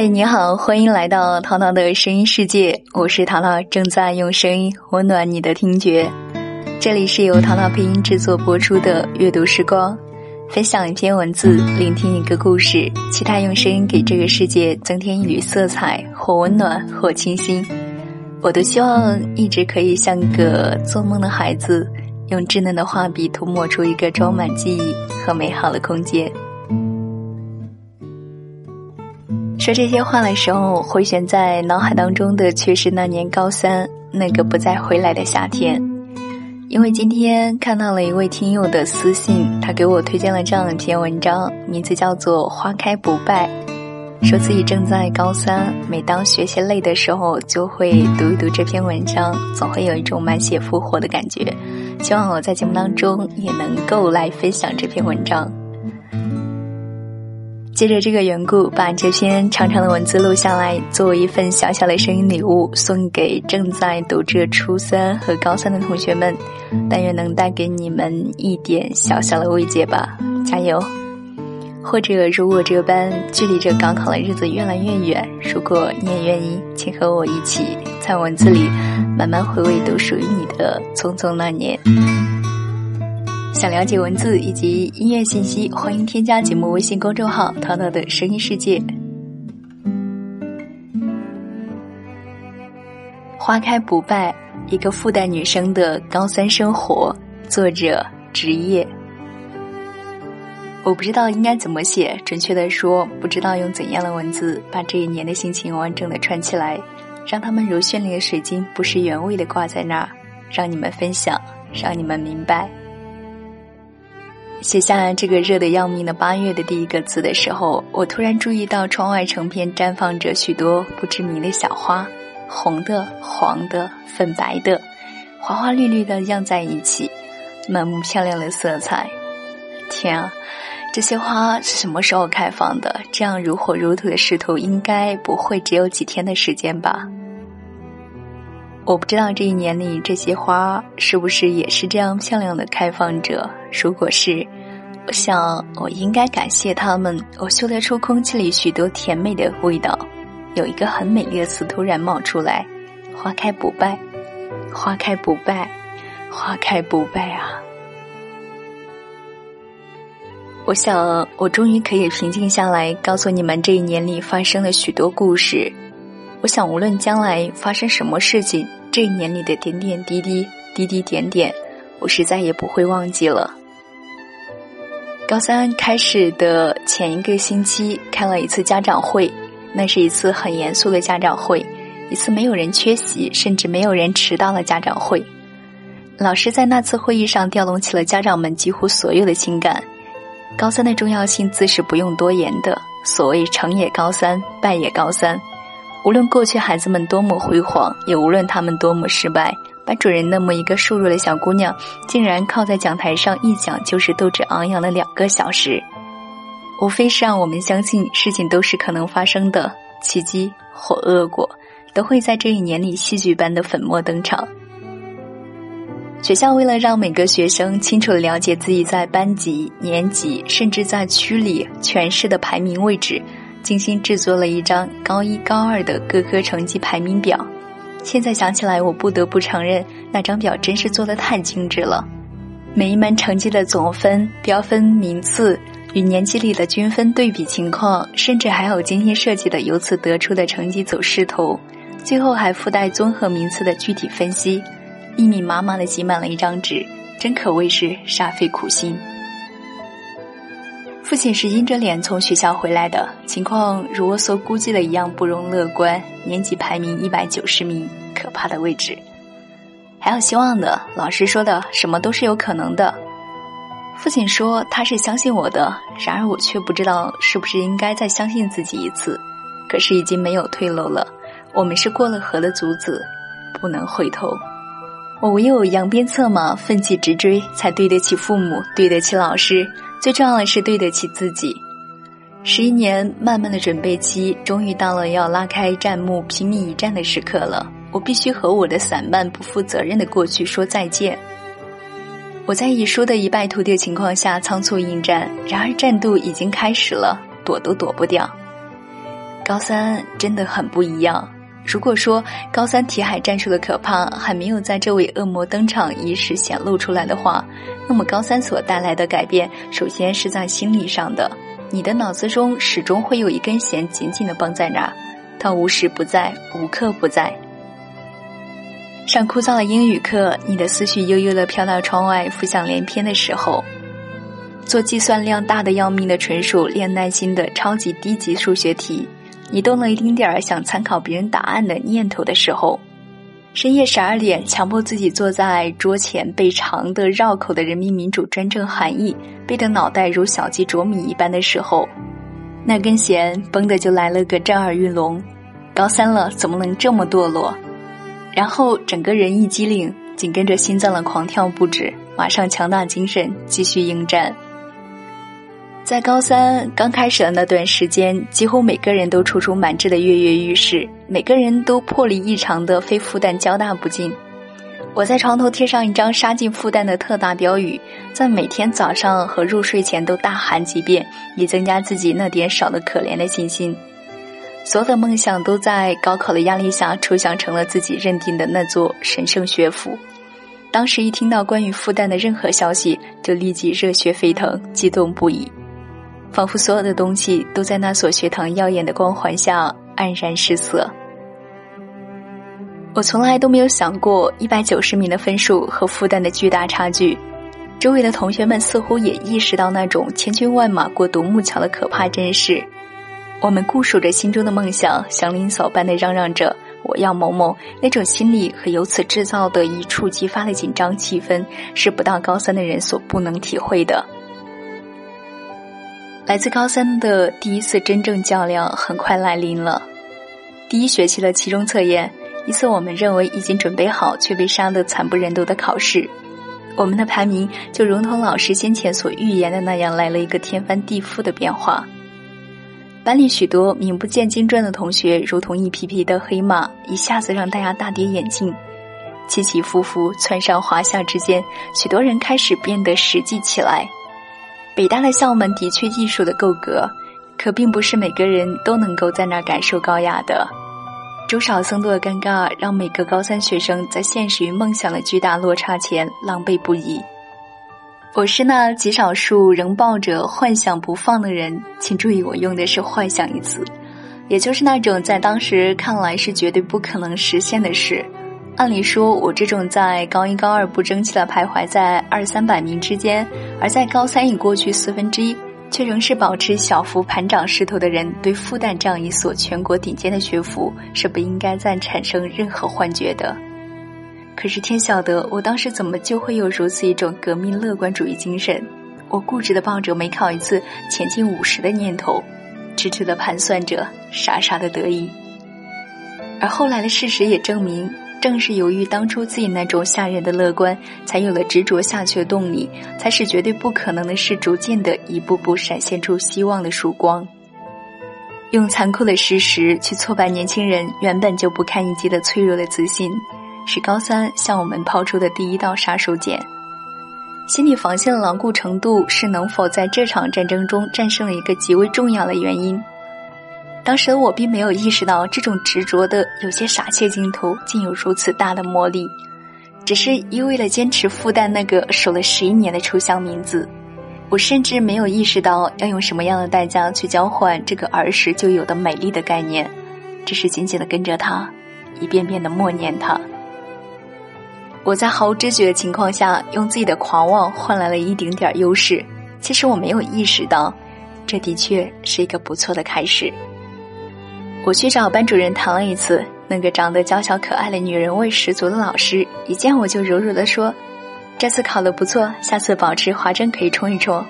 嗨，你好，欢迎来到淘淘的声音世界，我是淘淘，正在用声音温暖你的听觉。这里是由淘淘配音制作播出的阅读时光，分享一篇文字，聆听一个故事，期待用声音给这个世界增添一缕色彩，或温暖，或清新。我都希望一直可以像个做梦的孩子，用稚嫩的画笔涂抹出一个装满记忆和美好的空间。说这些话的时候，回旋在脑海当中的却是那年高三那个不再回来的夏天。因为今天看到了一位听友的私信，他给我推荐了这样一篇文章，名字叫做《花开不败》，说自己正在高三，每当学习累的时候，就会读一读这篇文章，总会有一种满血复活的感觉。希望我在节目当中也能够来分享这篇文章。借着这个缘故，把这篇长长的文字录下来，作为一份小小的声音礼物，送给正在读着初三和高三的同学们。但愿能带给你们一点小小的慰藉吧，加油！或者，如果这般距离着高考的日子越来越远，如果你也愿意，请和我一起在文字里慢慢回味，都属于你的匆匆那年。想了解文字以及音乐信息，欢迎添加节目微信公众号“淘淘的声音世界”。花开不败，一个复旦女生的高三生活。作者：职业。我不知道应该怎么写，准确的说，不知道用怎样的文字把这一年的心情完整的串起来，让他们如绚丽的水晶，不失原味的挂在那儿，让你们分享，让你们明白。写下这个热得要命的八月的第一个字的时候，我突然注意到窗外成片绽放着许多不知名的小花，红的、黄的、粉白的，花花绿绿的漾在一起，满目漂亮的色彩。天啊，这些花是什么时候开放的？这样如火如荼的势头，应该不会只有几天的时间吧？我不知道这一年里这些花是不是也是这样漂亮的开放着。如果是，我想我应该感谢他们。我嗅得出空气里许多甜美的味道，有一个很美丽的词突然冒出来：“花开不败，花开不败，花开不败啊！”我想我终于可以平静下来，告诉你们这一年里发生了许多故事。我想无论将来发生什么事情，这一年里的点点滴滴、滴滴点点，我是再也不会忘记了。高三开始的前一个星期，开了一次家长会。那是一次很严肃的家长会，一次没有人缺席，甚至没有人迟到的家长会。老师在那次会议上调动起了家长们几乎所有的情感。高三的重要性自是不用多言的。所谓成也高三，败也高三。无论过去孩子们多么辉煌，也无论他们多么失败。班主任那么一个瘦弱的小姑娘，竟然靠在讲台上一讲就是斗志昂扬的两个小时，无非是让我们相信事情都是可能发生的，奇迹或恶果都会在这一年里戏剧般的粉墨登场。学校为了让每个学生清楚的了解自己在班级、年级，甚至在区里全市的排名位置，精心制作了一张高一、高二的各科成绩排名表。现在想起来，我不得不承认，那张表真是做的太精致了。每一门成绩的总分、标分、名次与年级里的均分对比情况，甚至还有精心设计的由此得出的成绩走势图，最后还附带综合名次的具体分析，密密麻麻的挤满了一张纸，真可谓是煞费苦心。父亲是阴着脸从学校回来的，情况如我所估计的一样不容乐观。年级排名一百九十名，可怕的位置。还有希望的，老师说的什么都是有可能的。父亲说他是相信我的，然而我却不知道是不是应该再相信自己一次。可是已经没有退路了，我们是过了河的卒子，不能回头。我唯有扬鞭策马，奋起直追，才对得起父母，对得起老师。最重要的是对得起自己。十一年漫漫的准备期，终于到了要拉开战幕、拼命一战的时刻了。我必须和我的散漫、不负责任的过去说再见。我在已输的一败涂地的情况下仓促应战，然而战斗已经开始了，躲都躲不掉。高三真的很不一样。如果说高三题海战术的可怕还没有在这位恶魔登场伊始显露出来的话，那么高三所带来的改变，首先是在心理上的。你的脑子中始终会有一根弦紧紧的绷在那儿，它无时不在，无刻不在。上枯燥的英语课，你的思绪悠悠的飘到窗外，浮想联翩的时候；做计算量大的要命的纯属练耐心的超级低级数学题。你动了一丁点儿想参考别人答案的念头的时候，深夜十二点强迫自己坐在桌前背长的绕口的人民民主专政含义，背得脑袋如小鸡啄米一般的时候，那根弦绷的就来了个震耳欲聋。高三了怎么能这么堕落？然后整个人一激灵，紧跟着心脏的狂跳不止，马上强大精神继续应战。在高三刚开始的那段时间，几乎每个人都踌躇满志的跃跃欲试，每个人都魄力异常的非复旦交大不进。我在床头贴上一张杀进复旦的特大标语，在每天早上和入睡前都大喊几遍，以增加自己那点少的可怜的信心。所有的梦想都在高考的压力下抽象成了自己认定的那座神圣学府。当时一听到关于复旦的任何消息，就立即热血沸腾，激动不已。仿佛所有的东西都在那所学堂耀眼的光环下黯然失色。我从来都没有想过一百九十名的分数和复旦的巨大差距。周围的同学们似乎也意识到那种千军万马过独木桥的可怕真实。我们固守着心中的梦想，祥林嫂般的嚷嚷着“我要某某”，那种心理和由此制造的一触即发的紧张气氛，是不到高三的人所不能体会的。来自高三的第一次真正较量很快来临了。第一学期的期中测验，一次我们认为已经准备好却被杀得惨不忍睹的考试，我们的排名就如同老师先前所预言的那样，来了一个天翻地覆的变化。班里许多名不见经传的同学，如同一匹匹的黑马，一下子让大家大跌眼镜。起起伏伏、蹿上滑下之间，许多人开始变得实际起来。北大的校门的确艺术的够格，可并不是每个人都能够在那儿感受高雅的。周少僧多的尴尬，让每个高三学生在现实与梦想的巨大落差前狼狈不已。我是那极少数仍抱着幻想不放的人，请注意，我用的是“幻想”一词，也就是那种在当时看来是绝对不可能实现的事。按理说，我这种在高一高二不争气的徘徊在二三百名之间，而在高三已过去四分之一，却仍是保持小幅盘涨势头的人，对复旦这样一所全国顶尖的学府是不应该再产生任何幻觉的。可是天晓得，我当时怎么就会有如此一种革命乐观主义精神？我固执的抱着每考一次前进五十的念头，痴痴的盘算着，傻傻的得意。而后来的事实也证明。正是由于当初自己那种吓人的乐观，才有了执着下去的动力，才使绝对不可能的事逐渐的一步步闪现出希望的曙光。用残酷的事实去挫败年轻人原本就不堪一击的脆弱的自信，是高三向我们抛出的第一道杀手锏。心理防线的牢固程度，是能否在这场战争中战胜了一个极为重要的原因。当时我并没有意识到，这种执着的、有些傻气镜头，竟有如此大的魔力。只是一味了坚持复旦那个守了十一年的抽象名字，我甚至没有意识到要用什么样的代价去交换这个儿时就有的美丽的概念。只是紧紧的跟着他，一遍遍的默念他。我在毫无知觉的情况下，用自己的狂妄换来了一丁点优势。其实我没有意识到，这的确是一个不错的开始。我去找班主任谈了一次，那个长得娇小可爱的女人味十足的老师，一见我就柔柔的说：“这次考的不错，下次保持华真可以冲一冲。”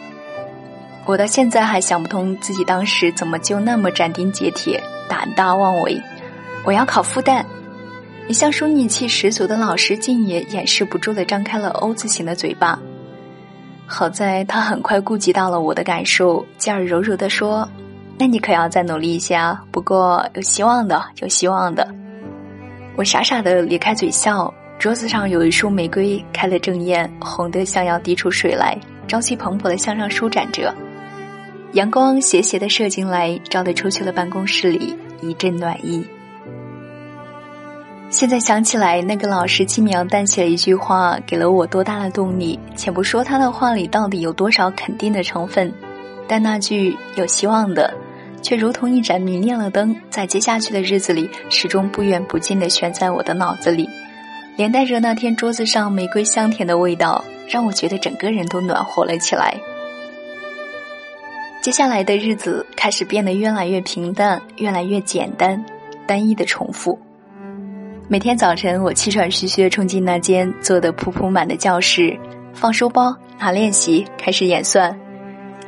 我到现在还想不通自己当时怎么就那么斩钉截铁、胆大妄为。我要考复旦，一向淑女气十足的老师竟也掩饰不住的张开了 O 字形的嘴巴。好在他很快顾及到了我的感受，继而柔柔的说。那你可要再努力一些啊！不过有希望的，有希望的。我傻傻的咧开嘴笑。桌子上有一束玫瑰，开得正艳，红得像要滴出水来，朝气蓬勃的向上舒展着。阳光斜斜的射进来，照得出去的办公室里，一阵暖意。现在想起来，那个老师轻描淡写的一句话，给了我多大的动力。且不说他的话里到底有多少肯定的成分，但那句有希望的，却如同一盏明亮的灯，在接下去的日子里，始终不远不近的悬在我的脑子里，连带着那天桌子上玫瑰香甜的味道，让我觉得整个人都暖和了起来。接下来的日子开始变得越来越平淡，越来越简单，单一的重复。每天早晨，我气喘吁吁地冲进那间坐得铺铺满的教室，放书包、拿练习，开始演算。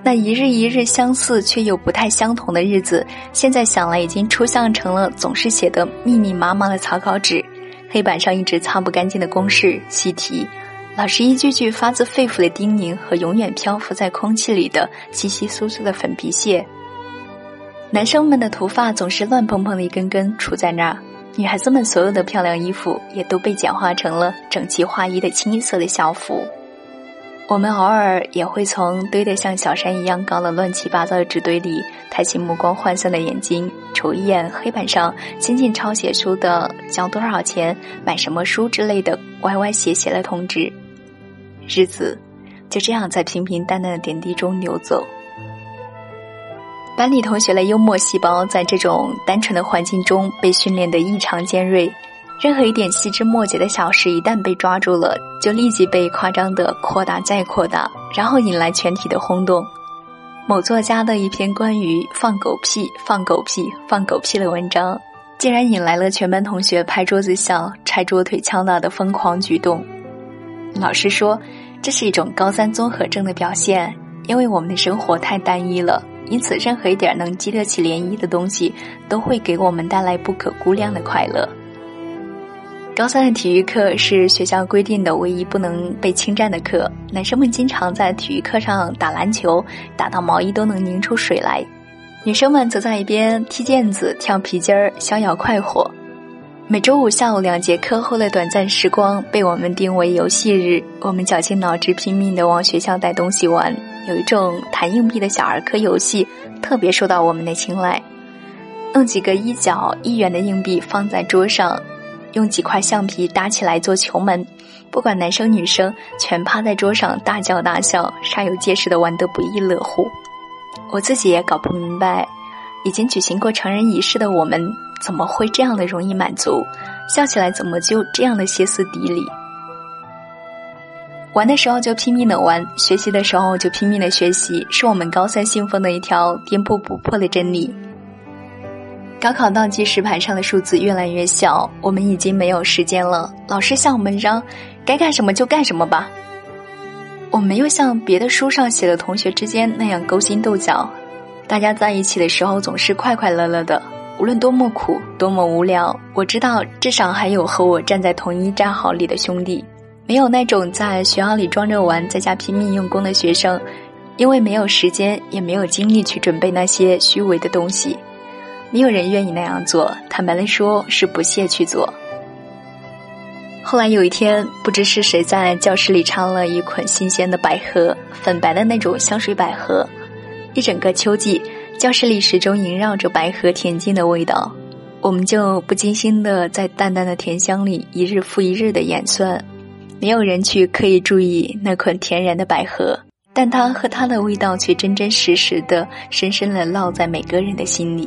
那一日一日相似却又不太相同的日子，现在想来已经抽象成了总是写的密密麻麻的草稿纸，黑板上一直擦不干净的公式、习题，老师一句句发自肺腑的叮咛和永远漂浮在空气里的稀稀疏疏的粉笔屑。男生们的头发总是乱蓬蓬的一根根杵在那儿。女孩子们所有的漂亮衣服也都被简化成了整齐划一的清一色的校服。我们偶尔也会从堆得像小山一样高的乱七八糟的纸堆里抬起目光涣散的眼睛，瞅一眼黑板上新近抄写出的交多少钱、买什么书之类的歪歪斜斜的通知。日子就这样在平平淡淡的点滴中流走。班里同学的幽默细胞在这种单纯的环境中被训练得异常尖锐，任何一点细枝末节的小事一旦被抓住了，就立即被夸张的扩大再扩大，然后引来全体的轰动。某作家的一篇关于“放狗屁、放狗屁、放狗屁”的文章，竟然引来了全班同学拍桌子笑、拆桌腿敲打的疯狂举动。老师说，这是一种高三综合症的表现，因为我们的生活太单一了。因此，任何一点能激得起涟漪的东西，都会给我们带来不可估量的快乐。高三的体育课是学校规定的唯一不能被侵占的课，男生们经常在体育课上打篮球，打到毛衣都能拧出水来；女生们则在一边踢毽子、跳皮筋儿，逍遥快活。每周五下午两节课后的短暂时光被我们定为游戏日，我们绞尽脑汁拼命地往学校带东西玩。有一种弹硬币的小儿科游戏特别受到我们的青睐，弄几个一角一元的硬币放在桌上，用几块橡皮搭起来做球门，不管男生女生，全趴在桌上大叫大笑，煞有介事的玩得不亦乐乎。我自己也搞不明白，已经举行过成人仪式的我们。怎么会这样的容易满足？笑起来怎么就这样的歇斯底里？玩的时候就拼命的玩，学习的时候就拼命的学习，是我们高三信奉的一条颠扑不破的真理。高考倒计时盘上的数字越来越小，我们已经没有时间了。老师向我们嚷：“该干什么就干什么吧。”我没有像别的书上写的同学之间那样勾心斗角，大家在一起的时候总是快快乐乐的。无论多么苦，多么无聊，我知道至少还有和我站在同一战壕里的兄弟。没有那种在学校里装着玩，在家拼命用功的学生，因为没有时间，也没有精力去准备那些虚伪的东西。没有人愿意那样做，坦白的说，是不屑去做。后来有一天，不知是谁在教室里插了一捆新鲜的百合，粉白的那种香水百合，一整个秋季。教室里始终萦绕着百合恬静的味道，我们就不经心的在淡淡的甜香里一日复一日的演算，没有人去刻意注意那捆甜然的百合，但它和它的味道却真真实实的、深深的烙在每个人的心里。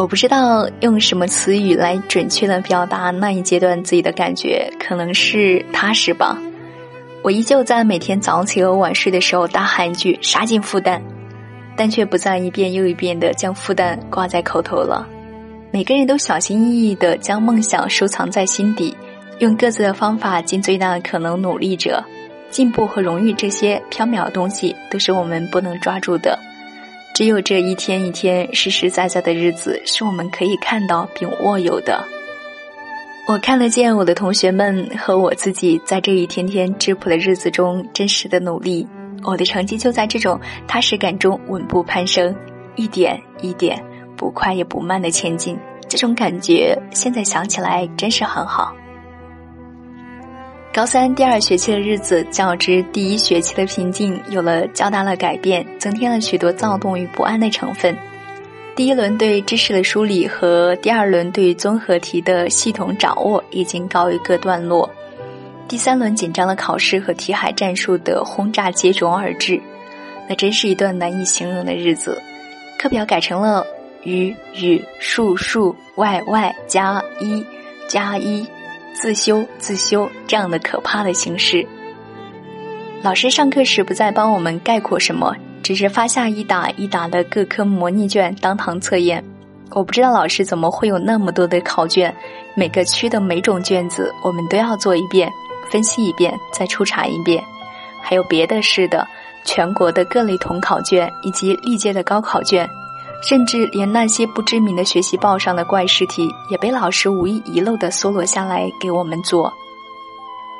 我不知道用什么词语来准确的表达那一阶段自己的感觉，可能是踏实吧。我依旧在每天早起和晚睡的时候大喊一句“杀进复旦”。但却不再一遍又一遍的将复旦挂在口头了。每个人都小心翼翼的将梦想收藏在心底，用各自的方法尽最大的可能努力着。进步和荣誉这些缥缈的东西都是我们不能抓住的，只有这一天一天实实在在的日子是我们可以看到并握有的。我看得见我的同学们和我自己在这一天天质朴的日子中真实的努力。我的成绩就在这种踏实感中稳步攀升，一点一点，不快也不慢的前进。这种感觉现在想起来真是很好。高三第二学期的日子，较之第一学期的平静有了较大的改变，增添了许多躁动与不安的成分。第一轮对知识的梳理和第二轮对综合题的系统掌握已经告一个段落，第三轮紧张的考试和题海战术的轰炸接踵而至，那真是一段难以形容的日子。课表改成了语语数数外外加一加一自修自修这样的可怕的形式。老师上课时不再帮我们概括什么。只是发下一打一打的各科模拟卷当堂测验，我不知道老师怎么会有那么多的考卷，每个区的每种卷子我们都要做一遍，分析一遍，再抽查一遍。还有别的市的，全国的各类统考卷以及历届的高考卷，甚至连那些不知名的学习报上的怪试题，也被老师无意遗漏的搜罗下来给我们做。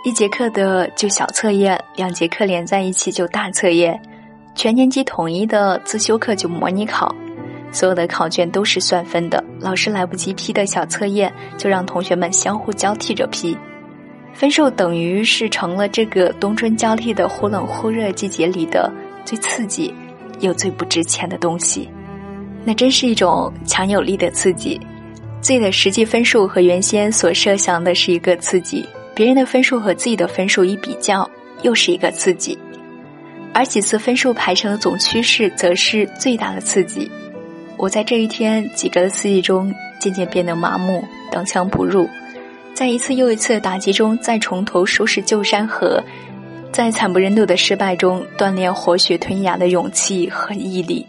一节课的就小测验，两节课连在一起就大测验。全年级统一的自修课就模拟考，所有的考卷都是算分的。老师来不及批的小测验，就让同学们相互交替着批，分数等于是成了这个冬春交替的忽冷忽热季节里的最刺激又最不值钱的东西。那真是一种强有力的刺激，自己的实际分数和原先所设想的是一个刺激，别人的分数和自己的分数一比较，又是一个刺激。而几次分数排成的总趋势，则是最大的刺激。我在这一天几个的刺激中，渐渐变得麻木，刀枪不入。在一次又一次的打击中，再从头收拾旧山河，在惨不忍睹的失败中，锻炼活血吞牙的勇气和毅力，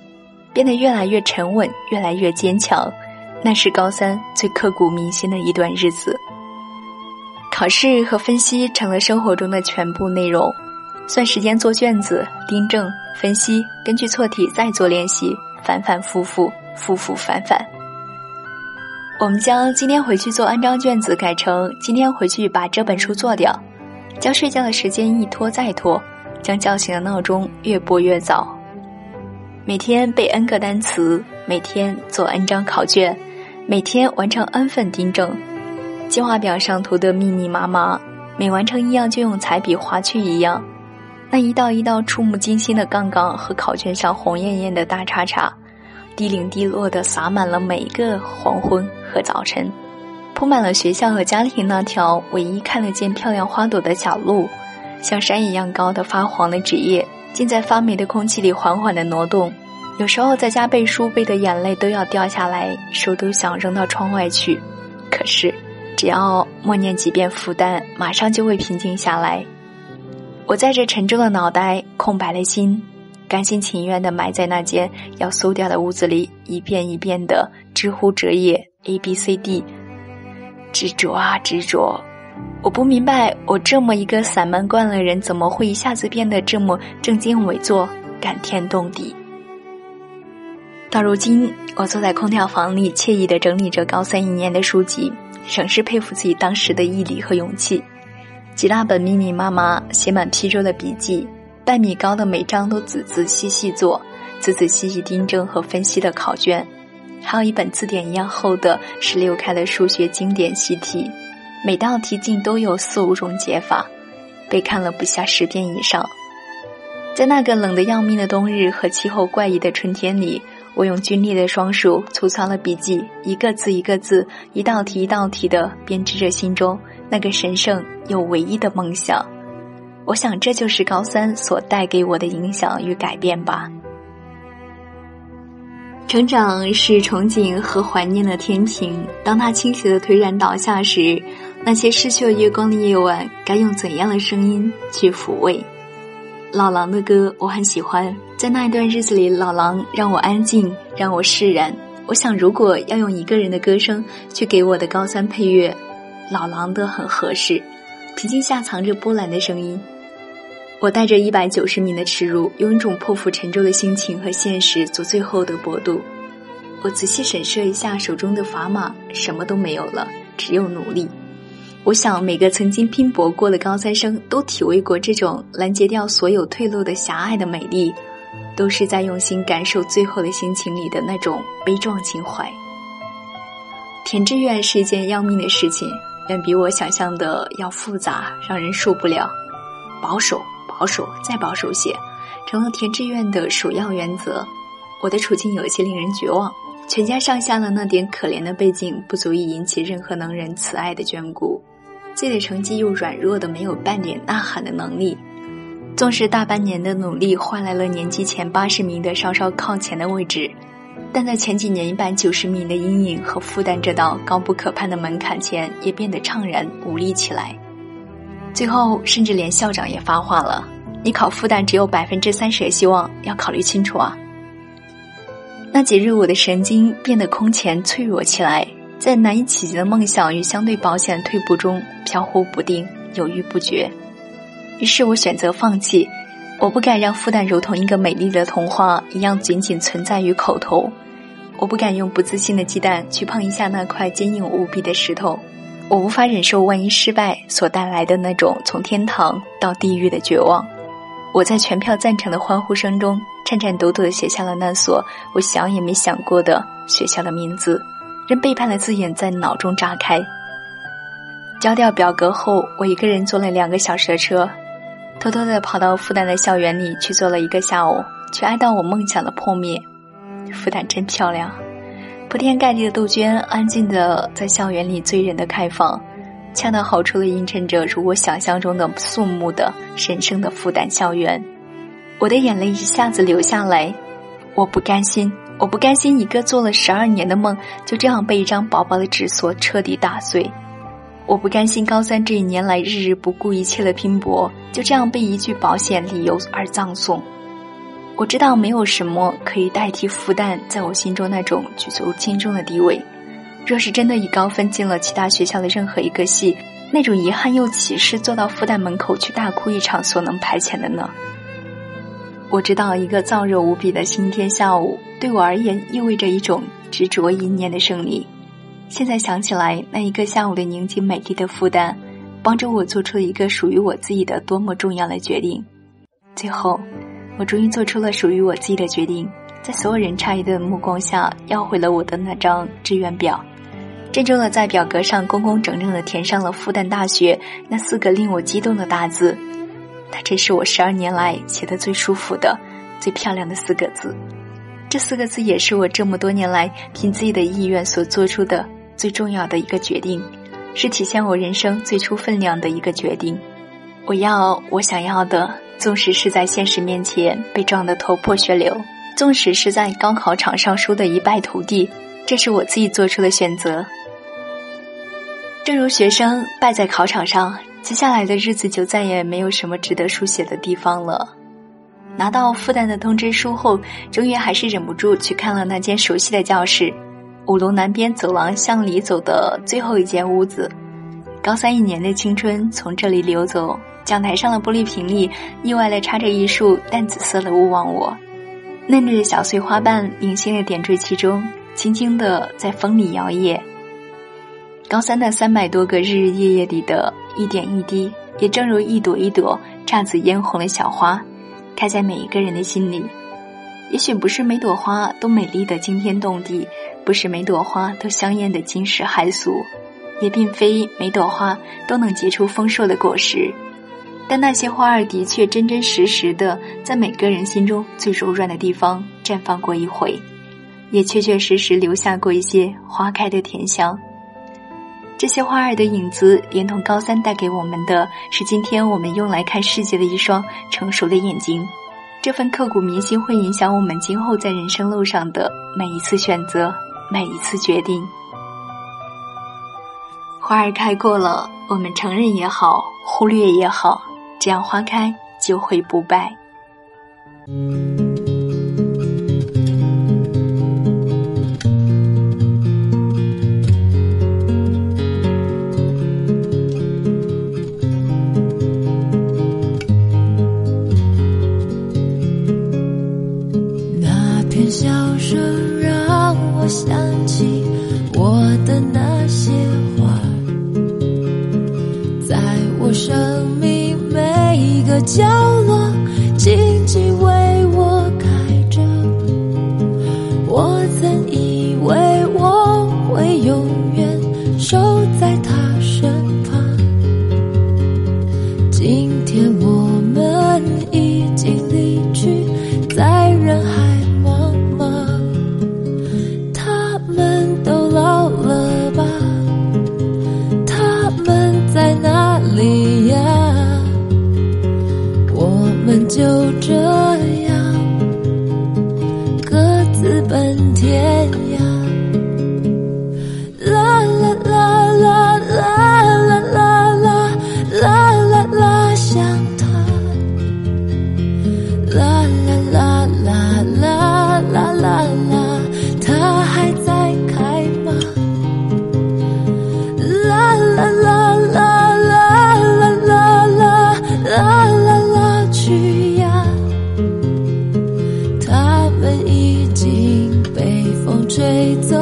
变得越来越沉稳，越来越坚强。那是高三最刻骨铭心的一段日子。考试和分析成了生活中的全部内容。算时间做卷子，订正、分析，根据错题再做练习，反反复复，复复反反。我们将今天回去做安章卷子改成今天回去把这本书做掉，将睡觉的时间一拖再拖，将叫醒的闹钟越拨越早。每天背 n 个单词，每天做 n 张考卷，每天完成 n 份订正。计划表上涂得密密麻麻，每完成一样就用彩笔划去一样。那一道一道触目惊心的杠杠和考卷上红艳艳的大叉叉，滴零滴落的洒满了每一个黄昏和早晨，铺满了学校和家庭那条唯一看得见漂亮花朵的小路，像山一样高的发黄的纸页，竟在发霉的空气里缓缓的挪动。有时候在家背书背的眼泪都要掉下来，手都想扔到窗外去，可是只要默念几遍复旦，马上就会平静下来。我在这沉重的脑袋、空白的心，甘心情愿的埋在那间要馊掉的屋子里，一遍一遍的知乎折页 A B C D，执着啊执着！我不明白，我这么一个散漫惯了的人，怎么会一下子变得这么正襟危坐、感天动地？到如今，我坐在空调房里，惬意的整理着高三一年的书籍，仍是佩服自己当时的毅力和勇气。几大本密密麻麻写满批注的笔记，半米高的每张都仔仔细细做，仔仔细细订正和分析的考卷，还有一本字典一样厚的十六开的数学经典习题，每道题竟都有四五种解法，被看了不下十遍以上。在那个冷得要命的冬日和气候怪异的春天里，我用皲裂的双手粗糙了笔记，一个字一个字，一道题一道题的编织着心中。那个神圣又唯一的梦想，我想这就是高三所带给我的影响与改变吧。成长是憧憬和怀念的天平，当它倾斜的颓然倒下时，那些失去了月光的夜晚，该用怎样的声音去抚慰？老狼的歌我很喜欢，在那一段日子里，老狼让我安静，让我释然。我想，如果要用一个人的歌声去给我的高三配乐。老狼的很合适，平静下藏着波澜的声音。我带着一百九十米的耻辱，用一种破釜沉舟的心情和现实做最后的搏斗。我仔细审视一下手中的砝码，什么都没有了，只有努力。我想，每个曾经拼搏过的高三生都体味过这种拦截掉所有退路的狭隘的美丽，都是在用心感受最后的心情里的那种悲壮情怀。填志愿是一件要命的事情。远比我想象的要复杂，让人受不了。保守，保守，再保守些，成了填志愿的首要原则。我的处境有些令人绝望，全家上下的那点可怜的背景，不足以引起任何能人慈爱的眷顾。自己的成绩又软弱的没有半点呐喊的能力，纵使大半年的努力换来了年级前八十名的稍稍靠前的位置，但在前几年一百九十名的阴影和负担这道高不可攀的门槛前，也变得怅然无力起来。最后，甚至连校长也发话了：“你考复旦只有百分之三十的希望，要考虑清楚啊！”那几日，我的神经变得空前脆弱起来。在难以企及的梦想与相对保险的退步中飘忽不定、犹豫不决，于是我选择放弃。我不敢让复旦如同一个美丽的童话一样仅仅存在于口头，我不敢用不自信的鸡蛋去碰一下那块坚硬无比的石头，我无法忍受万一失败所带来的那种从天堂到地狱的绝望。我在全票赞成的欢呼声中颤颤抖抖地写下了那所我想也没想过的学校的名字。任背叛的字眼在脑中炸开。交掉表格后，我一个人坐了两个小时的车，偷偷的跑到复旦的校园里去坐了一个下午，去哀悼我梦想的破灭。复旦真漂亮，铺天盖地的杜鹃安静的在校园里醉人的开放，恰到好处的映衬着如我想象中的肃穆的神圣的复旦校园。我的眼泪一下子流下来，我不甘心。我不甘心一个做了十二年的梦就这样被一张薄薄的纸所彻底打碎，我不甘心高三这一年来日日不顾一切的拼搏就这样被一句保险理由而葬送。我知道没有什么可以代替复旦在我心中那种举足轻重的地位。若是真的以高分进了其他学校的任何一个系，那种遗憾又岂是坐到复旦门口去大哭一场所能排遣的呢？我知道，一个燥热无比的星期天下午，对我而言意味着一种执着一念的胜利。现在想起来，那一个下午的宁静美丽的复旦，帮助我做出了一个属于我自己的多么重要的决定。最后，我终于做出了属于我自己的决定，在所有人诧异的目光下，要回了我的那张志愿表，郑重的在表格上工工整整的填上了复旦大学那四个令我激动的大字。它真是我十二年来写的最舒服的、最漂亮的四个字。这四个字也是我这么多年来凭自己的意愿所做出的最重要的一个决定，是体现我人生最初分量的一个决定。我要我想要的，纵使是在现实面前被撞得头破血流，纵使是在高考场上输得一败涂地，这是我自己做出的选择。正如学生败在考场上。接下来的日子就再也没有什么值得书写的地方了。拿到复旦的通知书后，终于还是忍不住去看了那间熟悉的教室——五楼南边走廊向里走的最后一间屋子。高三一年的青春从这里流走，讲台上的玻璃瓶里意外的插着一束淡紫色的勿忘我，嫩绿的小碎花瓣零星的点缀其中，轻轻的在风里摇曳。高三的三百多个日日夜夜里的一点一滴，也正如一朵一朵姹紫嫣红的小花，开在每一个人的心里。也许不是每朵花都美丽的惊天动地，不是每朵花都香艳的惊世骇俗，也并非每朵花都能结出丰硕的果实。但那些花儿的确真真实实的在每个人心中最柔软的地方绽放过一回，也确确实实留下过一些花开的甜香。这些花儿的影子，连同高三带给我们的是今天我们用来看世界的一双成熟的眼睛。这份刻骨铭心会影响我们今后在人生路上的每一次选择，每一次决定。花儿开过了，我们承认也好，忽略也好，这样花开就会不败。角落，静静为我开着。我曾以为我会永远守在就已经被风吹走，